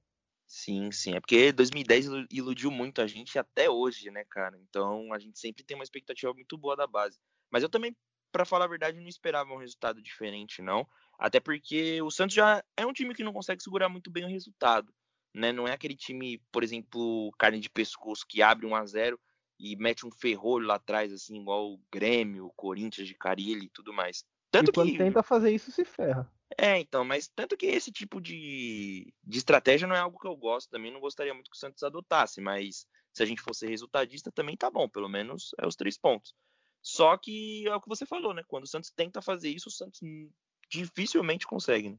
Sim, sim. É porque 2010 iludiu muito a gente até hoje, né, cara? Então a gente sempre tem uma expectativa muito boa da base. Mas eu também, para falar a verdade, não esperava um resultado diferente, não. Até porque o Santos já é um time que não consegue segurar muito bem o resultado. Né? Não é aquele time, por exemplo, carne de pescoço que abre 1 a 0 e mete um ferrolho lá atrás, assim, igual o Grêmio, o Corinthians de Carilli e tudo mais. Tanto e quando que... tenta fazer isso, se ferra. É, então, mas tanto que esse tipo de, de estratégia não é algo que eu gosto, também não gostaria muito que o Santos adotasse, mas se a gente fosse resultadista também tá bom, pelo menos é os três pontos. Só que é o que você falou, né? Quando o Santos tenta fazer isso, o Santos dificilmente consegue. Né?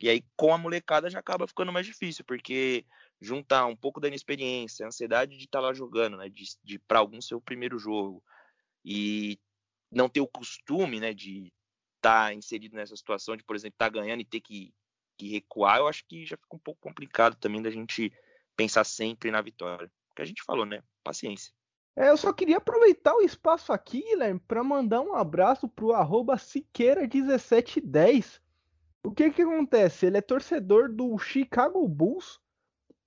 E aí, com a molecada, já acaba ficando mais difícil, porque juntar um pouco da inexperiência, a ansiedade de estar tá lá jogando, né? De, de para algum ser o primeiro jogo, e não ter o costume, né? De tá inserido nessa situação, de, por exemplo, tá ganhando e ter que, que recuar, eu acho que já fica um pouco complicado também da gente pensar sempre na vitória. Que a gente falou, né? Paciência. É, eu só queria aproveitar o espaço aqui, Guilherme, para mandar um abraço pro arroba Siqueira1710 o que que acontece? Ele é torcedor do Chicago Bulls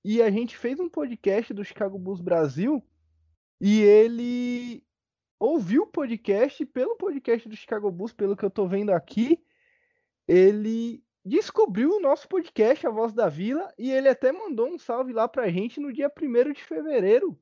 e a gente fez um podcast do Chicago Bulls Brasil e ele ouviu o podcast pelo podcast do Chicago Bulls, pelo que eu tô vendo aqui, ele descobriu o nosso podcast, A Voz da Vila, e ele até mandou um salve lá pra gente no dia 1 de fevereiro.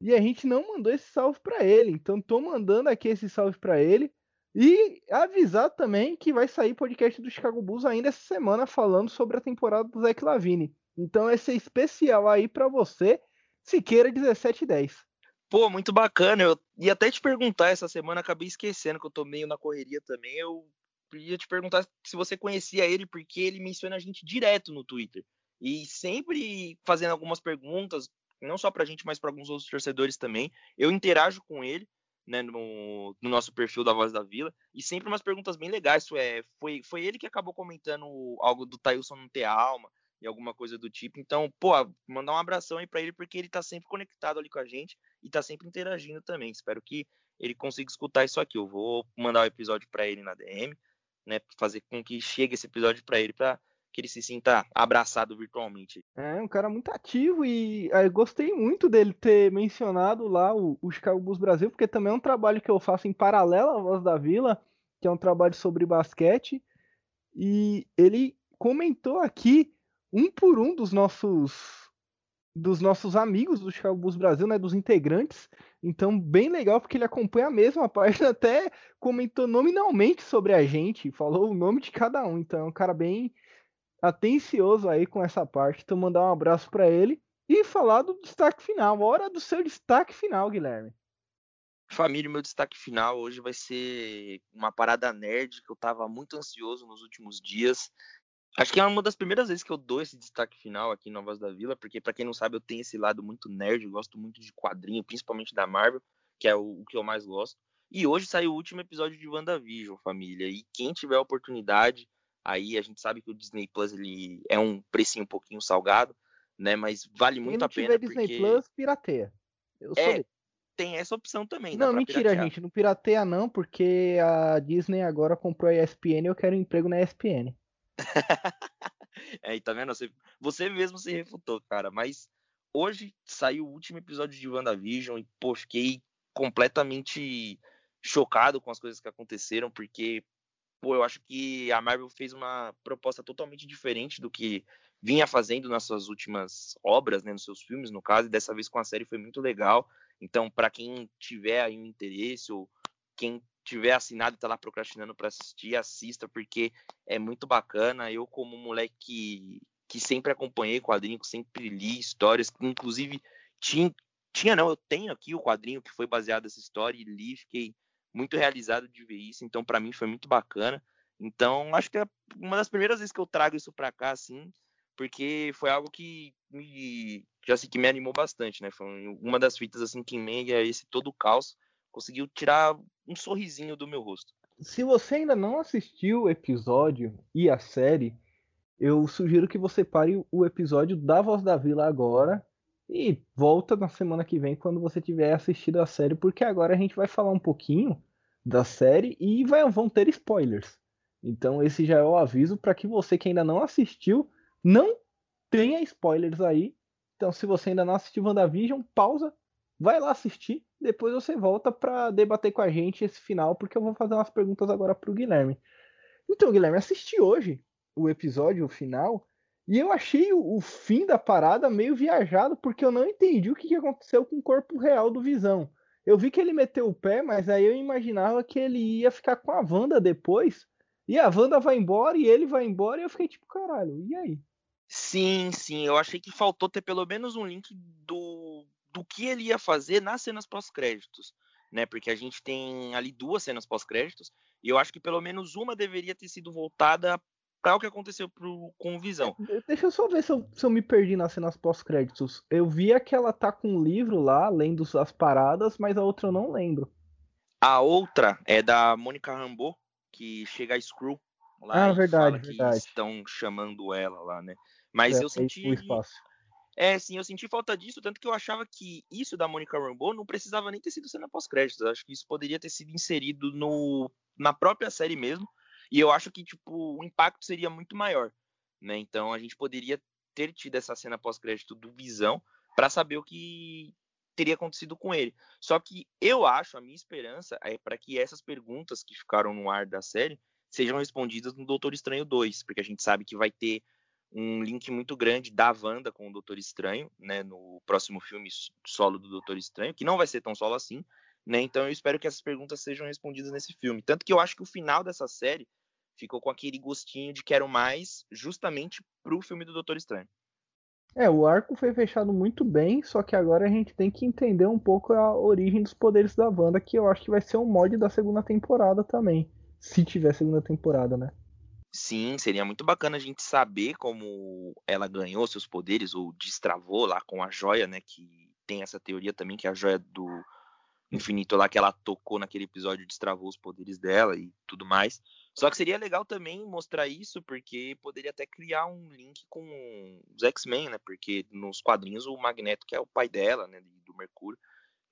E a gente não mandou esse salve para ele, então tô mandando aqui esse salve para ele. E avisar também que vai sair podcast do Chicago Bulls ainda essa semana falando sobre a temporada do Zach Lavine. Então esse é especial aí para você, Siqueira 1710. Pô, muito bacana. Eu ia até te perguntar essa semana, acabei esquecendo que eu tô meio na correria também. Eu ia te perguntar se você conhecia ele, porque ele menciona a gente direto no Twitter. E sempre fazendo algumas perguntas, não só pra gente, mas para alguns outros torcedores também. Eu interajo com ele né, no, no, nosso perfil da Voz da Vila, e sempre umas perguntas bem legais. É, foi, foi ele que acabou comentando algo do Tailson não ter alma e alguma coisa do tipo. Então, pô, mandar um abração aí para ele, porque ele tá sempre conectado ali com a gente e tá sempre interagindo também. Espero que ele consiga escutar isso aqui. Eu vou mandar o episódio para ele na DM, né, fazer com que chegue esse episódio para ele, para que ele se sinta abraçado virtualmente. É, um cara muito ativo e eu gostei muito dele ter mencionado lá o, o Chicago Bulls Brasil, porque também é um trabalho que eu faço em paralelo à Voz da Vila, que é um trabalho sobre basquete, e ele comentou aqui um por um dos nossos dos nossos amigos do Chicago Brasil, né, dos integrantes. Então, bem legal porque ele acompanha a mesma página, até comentou nominalmente sobre a gente, falou o nome de cada um. Então, é um cara bem atencioso aí com essa parte. Então, mandar um abraço para ele e falar do destaque final. Hora do seu destaque final, Guilherme. Família, meu destaque final hoje vai ser uma parada nerd que eu tava muito ansioso nos últimos dias. Acho que é uma das primeiras vezes que eu dou esse destaque final aqui em Novas da Vila, porque para quem não sabe, eu tenho esse lado muito nerd, eu gosto muito de quadrinho, principalmente da Marvel, que é o, o que eu mais gosto. E hoje saiu o último episódio de WandaVision, família. E quem tiver a oportunidade, aí a gente sabe que o Disney Plus ele é um precinho um pouquinho salgado, né? Mas vale muito a pena. Se tiver Disney Plus, pirateia. Eu é, sou... tem essa opção também. Não, mentira, piratear. gente. Não pirateia não, porque a Disney agora comprou a ESPN e eu quero um emprego na ESPN. é, e tá vendo? Você, você mesmo se refutou, cara. Mas hoje saiu o último episódio de WandaVision e, pô, fiquei completamente chocado com as coisas que aconteceram, porque, pô, eu acho que a Marvel fez uma proposta totalmente diferente do que vinha fazendo nas suas últimas obras, né, nos seus filmes, no caso, e dessa vez com a série foi muito legal. Então, para quem tiver aí um interesse ou quem tiver assinado e tá lá procrastinando para assistir, assista, porque é muito bacana. Eu, como moleque que, que sempre acompanhei quadrinhos, sempre li histórias, inclusive tinha, tinha, não, eu tenho aqui o quadrinho que foi baseado nessa história e li, fiquei muito realizado de ver isso, então para mim foi muito bacana. Então, acho que é uma das primeiras vezes que eu trago isso para cá, assim, porque foi algo que me, já sei que me animou bastante, né? Foi uma das fitas, assim, que em meio a esse todo o caos, conseguiu tirar um sorrisinho do meu rosto. Se você ainda não assistiu o episódio e a série, eu sugiro que você pare o episódio da Voz da Vila agora e volta na semana que vem quando você tiver assistido a série, porque agora a gente vai falar um pouquinho da série e vai, vão ter spoilers. Então esse já é o aviso para que você que ainda não assistiu não tenha spoilers aí. Então se você ainda não assistiu WandaVision, pausa, vai lá assistir depois você volta para debater com a gente esse final, porque eu vou fazer umas perguntas agora pro Guilherme. Então, Guilherme, assisti hoje o episódio o final e eu achei o, o, fim da parada meio viajado, porque eu não entendi o que, que aconteceu com o corpo real do Visão. Eu vi que ele meteu o pé, mas aí eu imaginava que ele ia ficar com a Wanda depois. E a Wanda vai embora e ele vai embora, e eu fiquei tipo, caralho, e aí? Sim, sim, eu achei que faltou ter pelo menos um link do do que ele ia fazer nas cenas pós-créditos, né? Porque a gente tem ali duas cenas pós-créditos e eu acho que pelo menos uma deveria ter sido voltada para o que aconteceu pro, com o Visão. É, deixa eu só ver se eu, se eu me perdi nas cenas pós-créditos. Eu via que ela tá com um livro lá, lendo as paradas, mas a outra eu não lembro. A outra é da Mônica Rambeau, que chega a Screw lá ah, e verdade, verdade. estão chamando ela lá, né? Mas é, eu senti. O espaço. É, sim, eu senti falta disso, tanto que eu achava que isso da Monica Rambeau não precisava nem ter sido cena pós-créditos. Acho que isso poderia ter sido inserido no, na própria série mesmo. E eu acho que, tipo, o impacto seria muito maior, né? Então a gente poderia ter tido essa cena pós-crédito do Visão para saber o que teria acontecido com ele. Só que eu acho, a minha esperança é para que essas perguntas que ficaram no ar da série sejam respondidas no Doutor Estranho 2, porque a gente sabe que vai ter um link muito grande da Wanda com o Doutor Estranho, né, no próximo filme solo do Doutor Estranho, que não vai ser tão solo assim, né? Então eu espero que essas perguntas sejam respondidas nesse filme. Tanto que eu acho que o final dessa série ficou com aquele gostinho de quero mais, justamente pro filme do Doutor Estranho. É, o arco foi fechado muito bem, só que agora a gente tem que entender um pouco a origem dos poderes da Wanda, que eu acho que vai ser um mod da segunda temporada também. Se tiver segunda temporada, né? Sim, seria muito bacana a gente saber como ela ganhou seus poderes ou destravou lá com a joia, né? Que tem essa teoria também que a joia do infinito lá que ela tocou naquele episódio destravou os poderes dela e tudo mais. Só que seria legal também mostrar isso porque poderia até criar um link com os X-Men, né? Porque nos quadrinhos o Magneto que é o pai dela, né, do Mercúrio.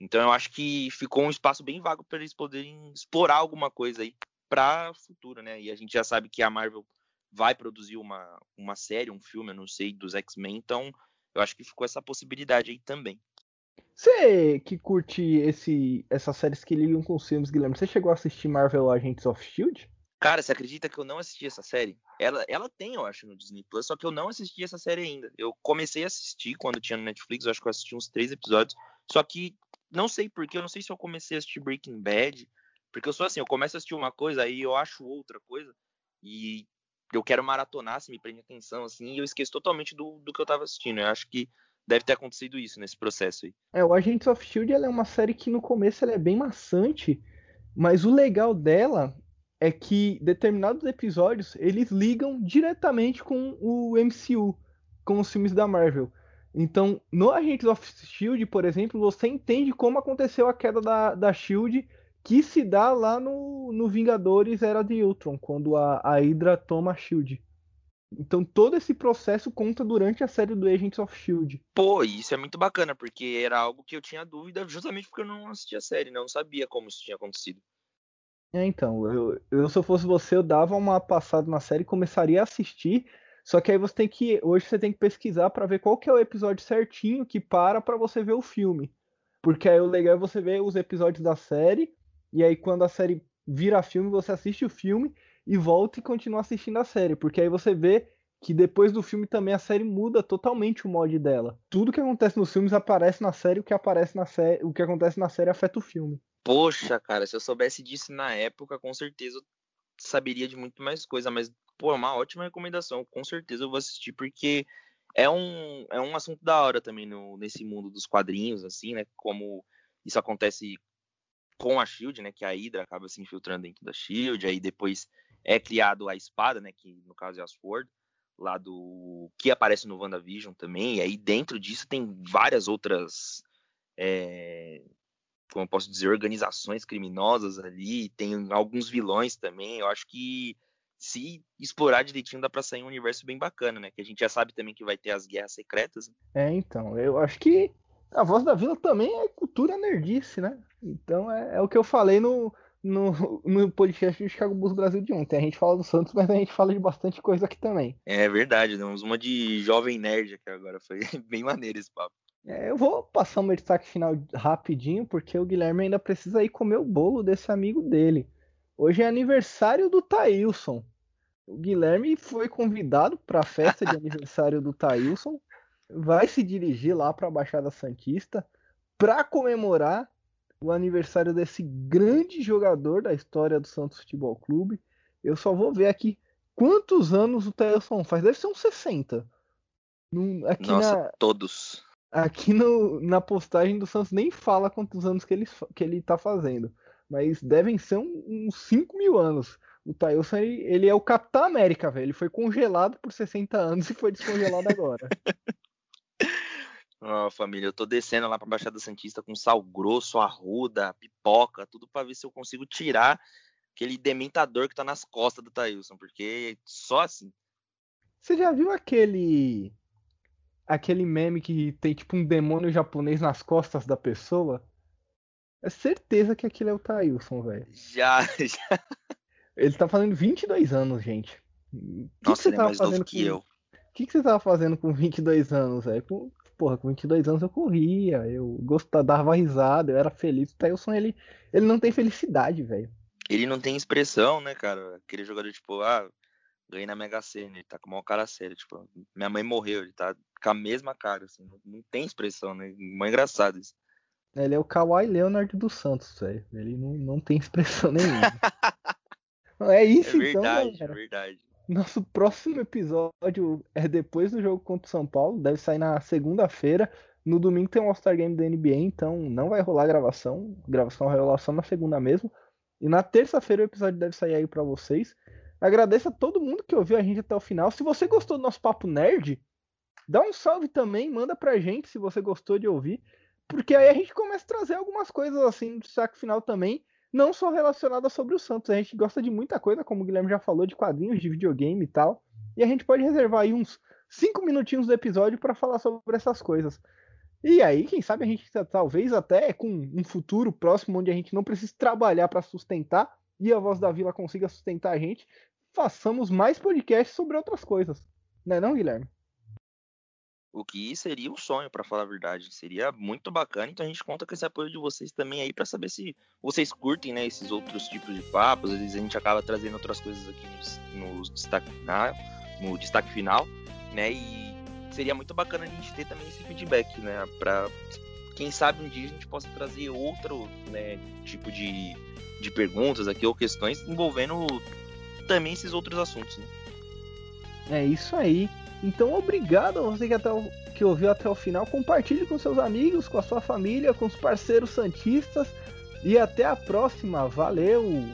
Então eu acho que ficou um espaço bem vago para eles poderem explorar alguma coisa aí para futuro, né? E a gente já sabe que a Marvel vai produzir uma, uma série, um filme, eu não sei, dos X-Men, então eu acho que ficou essa possibilidade aí também. Você que curte esse, essas séries que ligam com os filmes, Guilherme, você chegou a assistir Marvel Agents of Shield? Cara, você acredita que eu não assisti essa série? Ela, ela tem, eu acho, no Disney Plus, só que eu não assisti essa série ainda. Eu comecei a assistir quando tinha no Netflix, eu acho que eu assisti uns três episódios, só que não sei porquê, eu não sei se eu comecei a assistir Breaking Bad, porque eu sou assim, eu começo a assistir uma coisa, aí eu acho outra coisa, e eu quero maratonar, se me prende atenção, assim, e eu esqueço totalmente do, do que eu tava assistindo. Eu acho que deve ter acontecido isso nesse processo aí. É, o Agents of Shield é uma série que no começo é bem maçante, mas o legal dela é que determinados episódios eles ligam diretamente com o MCU, com os filmes da Marvel. Então, no Agents of Shield, por exemplo, você entende como aconteceu a queda da, da Shield, que se dá lá no, no Vingadores Era de Ultron, quando a, a Hydra toma a Shield. Então todo esse processo conta durante a série do Agents of Shield. Pô, isso é muito bacana, porque era algo que eu tinha dúvida justamente porque eu não assistia a série, né? Não sabia como isso tinha acontecido. É, então, eu, eu se eu fosse você, eu dava uma passada na série e começaria a assistir. Só que aí você tem que. Hoje você tem que pesquisar para ver qual que é o episódio certinho que para para você ver o filme. Porque aí o legal é você ver os episódios da série. E aí quando a série vira filme, você assiste o filme e volta e continua assistindo a série. Porque aí você vê que depois do filme também a série muda totalmente o mod dela. Tudo que acontece nos filmes aparece na série, o que aparece na série, o que acontece na série afeta o filme. Poxa, cara, se eu soubesse disso na época, com certeza eu saberia de muito mais coisa, mas pô, é uma ótima recomendação, com certeza eu vou assistir porque é um, é um assunto da hora também no, nesse mundo dos quadrinhos, assim, né? Como isso acontece com a Shield, né? Que a Hydra acaba se infiltrando dentro da Shield, aí depois é criado a espada, né? Que no caso é a Sword, lá do que aparece no WandaVision também. E aí dentro disso tem várias outras é, como eu posso dizer, organizações criminosas ali, tem alguns vilões também. Eu acho que se explorar direitinho dá para sair um universo bem bacana, né? Que a gente já sabe também que vai ter as guerras secretas. Né? É, então, eu acho que a Voz da Vila também é cultura nerdice, né? Então é, é o que eu falei no, no, no podcast do Chicago Bulls Brasil de ontem. A gente fala do Santos, mas a gente fala de bastante coisa aqui também. É verdade, demos uma de jovem nerd aqui agora. Foi bem maneiro esse papo. É, eu vou passar um destaque final rapidinho, porque o Guilherme ainda precisa ir comer o bolo desse amigo dele. Hoje é aniversário do Thailson. O Guilherme foi convidado para a festa de aniversário do Thailson. Vai se dirigir lá para a Baixada Santista para comemorar o aniversário desse grande jogador da história do Santos Futebol Clube. Eu só vou ver aqui quantos anos o Thailson faz. Deve ser uns 60. Aqui Nossa, na... todos. Aqui no, na postagem do Santos nem fala quantos anos que ele, que ele tá fazendo. Mas devem ser uns 5 mil anos. O Tailson, ele, ele, é o Capitão América, velho. Ele foi congelado por 60 anos e foi descongelado agora. Ó, oh, família, eu tô descendo lá pra Baixada Santista com sal grosso, arruda, pipoca, tudo para ver se eu consigo tirar aquele dementador que tá nas costas do Tailson, porque só assim. Você já viu aquele aquele meme que tem tipo um demônio japonês nas costas da pessoa. É certeza que aquilo é o Tailson, velho. Já, já. Ele tá fazendo 22 anos, gente. Nossa, que ele é mais novo que com... eu. O que, que você tava fazendo com 22 anos, velho? Com... Porra, com 22 anos eu corria, eu gostava, dava risada, eu era feliz. O Tailson, ele, ele não tem felicidade, velho. Ele não tem expressão, né, cara? Aquele jogador, tipo, ah, ganhei na Mega Sena, ele tá com uma cara séria, tipo, minha mãe morreu, ele tá com a mesma cara, assim, não, não tem expressão, né? Muito engraçado isso. Ele é o Kawhi Leonard dos Santos, velho. Ele não, não tem expressão nenhuma. é isso, é então, verdade, então, É verdade. Nosso próximo episódio é depois do jogo contra o São Paulo. Deve sair na segunda-feira. No domingo tem um All-Star Game da NBA, então não vai rolar gravação. Gravação vai rolar só na segunda mesmo. E na terça-feira o episódio deve sair aí para vocês. Agradeço a todo mundo que ouviu a gente até o final. Se você gostou do nosso papo nerd, dá um salve também, manda pra gente se você gostou de ouvir. Porque aí a gente começa a trazer algumas coisas assim no saco final também, não só relacionadas sobre o Santos. A gente gosta de muita coisa, como o Guilherme já falou, de quadrinhos, de videogame e tal. E a gente pode reservar aí uns 5 minutinhos do episódio para falar sobre essas coisas. E aí, quem sabe a gente talvez até com um futuro próximo onde a gente não precisa trabalhar para sustentar e a voz da vila consiga sustentar a gente, façamos mais podcasts sobre outras coisas. Não é não, Guilherme? O que seria um sonho, para falar a verdade. Seria muito bacana. Então a gente conta com esse apoio de vocês também aí para saber se vocês curtem, né, esses outros tipos de papos. Às vezes a gente acaba trazendo outras coisas aqui no, destaque final, no destaque final, né? E seria muito bacana a gente ter também esse feedback, né, para quem sabe um dia a gente possa trazer outro, né, tipo de, de perguntas aqui ou questões envolvendo também esses outros assuntos, né? É isso aí. Então, obrigado a você que, até o, que ouviu até o final. Compartilhe com seus amigos, com a sua família, com os parceiros santistas. E até a próxima. Valeu!